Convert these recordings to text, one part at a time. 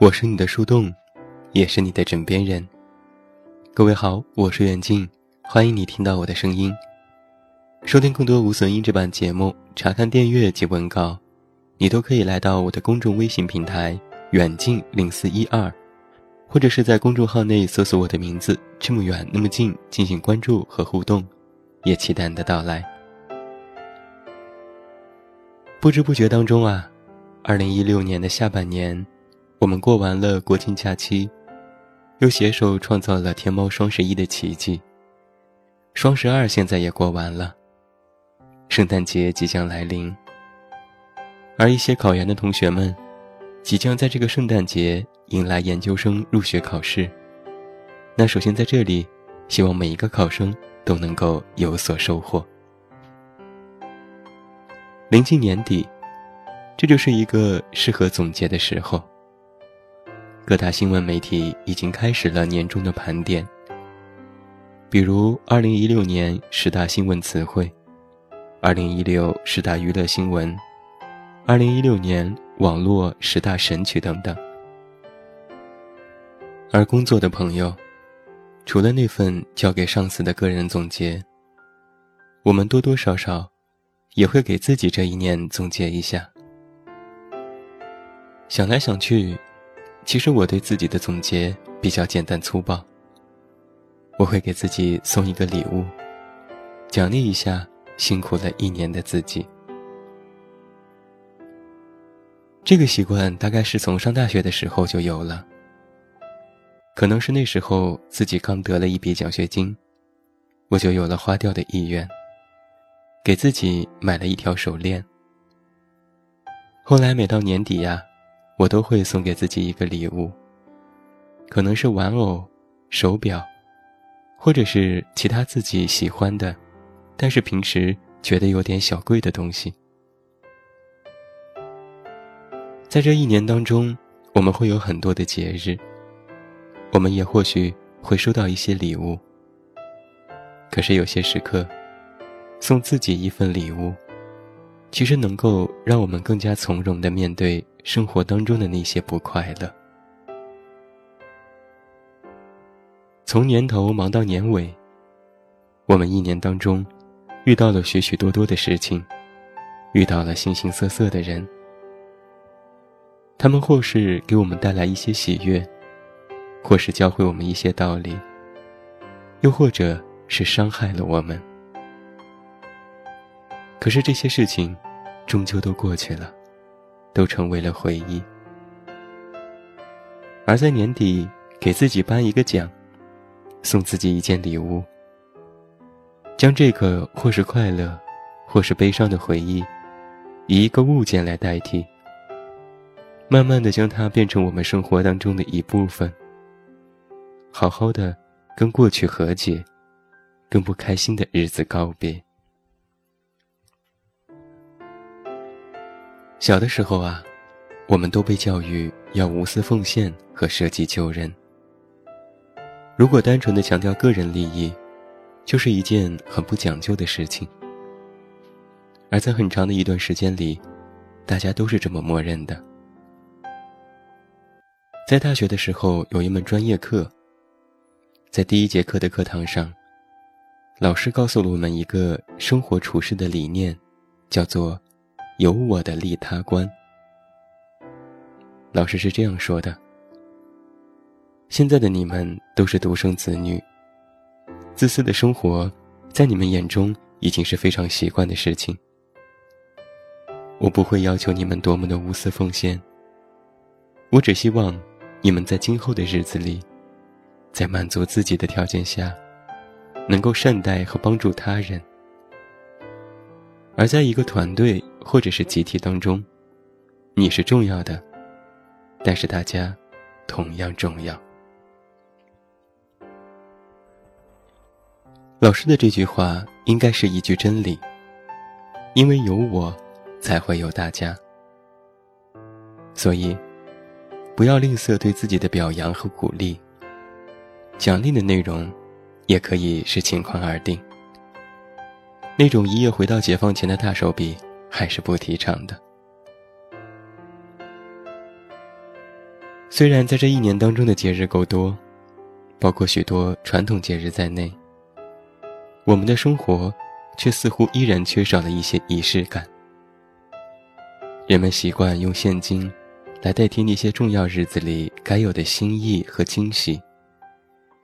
我是你的树洞，也是你的枕边人。各位好，我是远近，欢迎你听到我的声音。收听更多无损音质版节目，查看电阅及文稿，你都可以来到我的公众微信平台“远近零四一二”，或者是在公众号内搜索我的名字“这么远那么近”进行关注和互动，也期待你的到来。不知不觉当中啊，二零一六年的下半年。我们过完了国庆假期，又携手创造了天猫双十一的奇迹。双十二现在也过完了，圣诞节即将来临。而一些考研的同学们，即将在这个圣诞节迎来研究生入学考试。那首先在这里，希望每一个考生都能够有所收获。临近年底，这就是一个适合总结的时候。各大新闻媒体已经开始了年终的盘点，比如二零一六年十大新闻词汇，二零一六十大娱乐新闻，二零一六年网络十大神曲等等。而工作的朋友，除了那份交给上司的个人总结，我们多多少少也会给自己这一年总结一下。想来想去。其实我对自己的总结比较简单粗暴。我会给自己送一个礼物，奖励一下辛苦了一年的自己。这个习惯大概是从上大学的时候就有了。可能是那时候自己刚得了一笔奖学金，我就有了花掉的意愿，给自己买了一条手链。后来每到年底呀。我都会送给自己一个礼物，可能是玩偶、手表，或者是其他自己喜欢的，但是平时觉得有点小贵的东西。在这一年当中，我们会有很多的节日，我们也或许会收到一些礼物。可是有些时刻，送自己一份礼物，其实能够让我们更加从容的面对。生活当中的那些不快乐，从年头忙到年尾，我们一年当中遇到了许许多多的事情，遇到了形形色色的人，他们或是给我们带来一些喜悦，或是教会我们一些道理，又或者是伤害了我们。可是这些事情，终究都过去了。都成为了回忆，而在年底给自己颁一个奖，送自己一件礼物，将这个或是快乐，或是悲伤的回忆，以一个物件来代替，慢慢的将它变成我们生活当中的一部分，好好的跟过去和解，跟不开心的日子告别。小的时候啊，我们都被教育要无私奉献和舍己救人。如果单纯的强调个人利益，就是一件很不讲究的事情。而在很长的一段时间里，大家都是这么默认的。在大学的时候，有一门专业课，在第一节课的课堂上，老师告诉了我们一个生活处事的理念，叫做。有我的利他观。老师是这样说的：现在的你们都是独生子女，自私的生活，在你们眼中已经是非常习惯的事情。我不会要求你们多么的无私奉献，我只希望你们在今后的日子里，在满足自己的条件下，能够善待和帮助他人。而在一个团队或者是集体当中，你是重要的，但是大家同样重要。老师的这句话应该是一句真理，因为有我，才会有大家。所以，不要吝啬对自己的表扬和鼓励，奖励的内容也可以是情况而定。那种一夜回到解放前的大手笔，还是不提倡的。虽然在这一年当中的节日够多，包括许多传统节日在内，我们的生活却似乎依然缺少了一些仪式感。人们习惯用现金来代替那些重要日子里该有的心意和惊喜，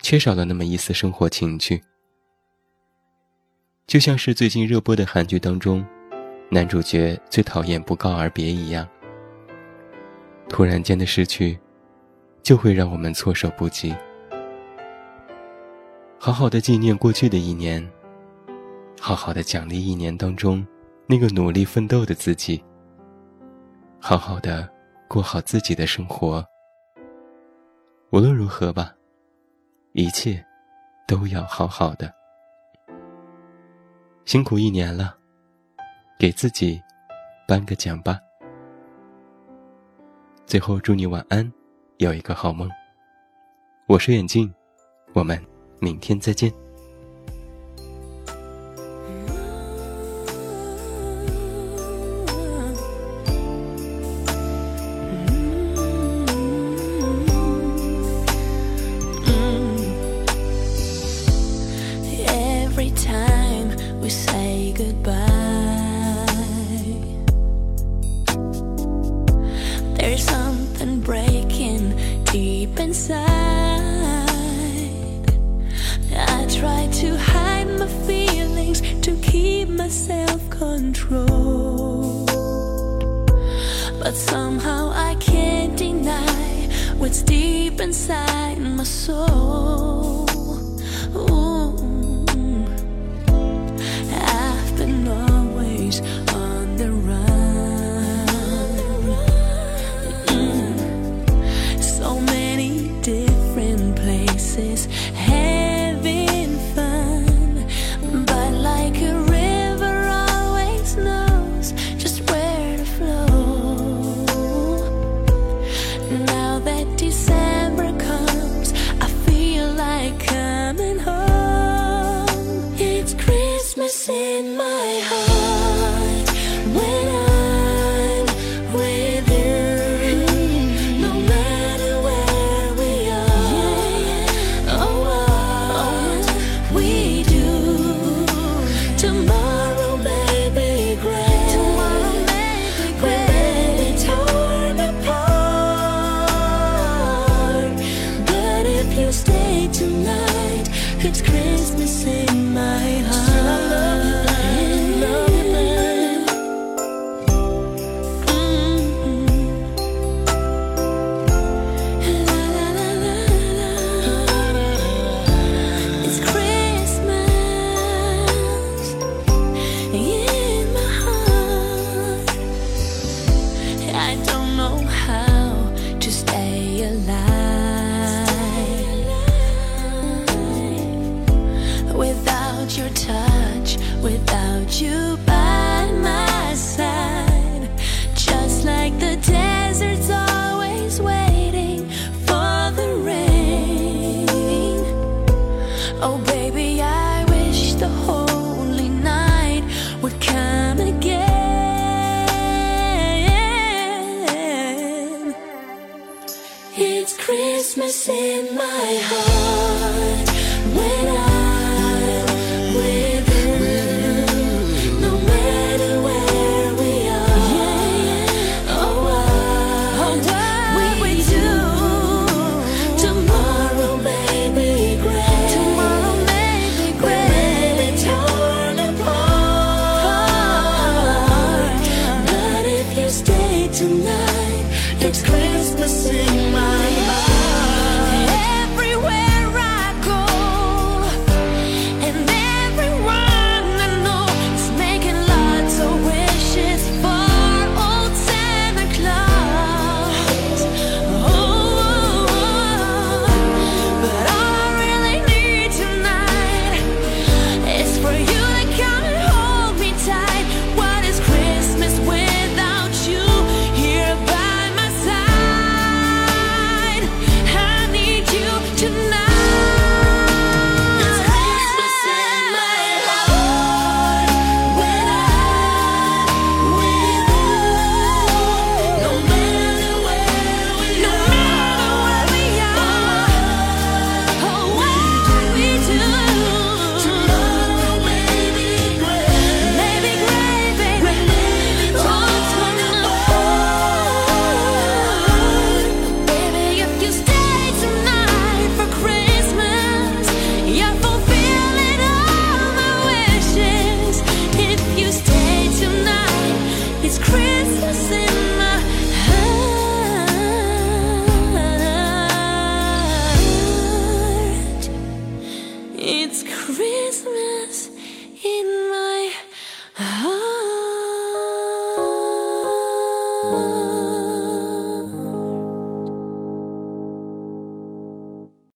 缺少了那么一丝生活情趣。就像是最近热播的韩剧当中，男主角最讨厌不告而别一样。突然间的失去，就会让我们措手不及。好好的纪念过去的一年，好好的奖励一年当中那个努力奋斗的自己。好好的过好自己的生活。无论如何吧，一切都要好好的。辛苦一年了，给自己颁个奖吧。最后，祝你晚安，有一个好梦。我是眼镜，我们明天再见。Every time we say goodbye inside. I try to hide my feelings to keep myself controlled. But somehow I can't deny what's deep inside my soul. in my heart. without you by my side. Just like the desert's always waiting for the rain. Oh, baby, I wish the holy night would come again. It's Christmas in my heart when I.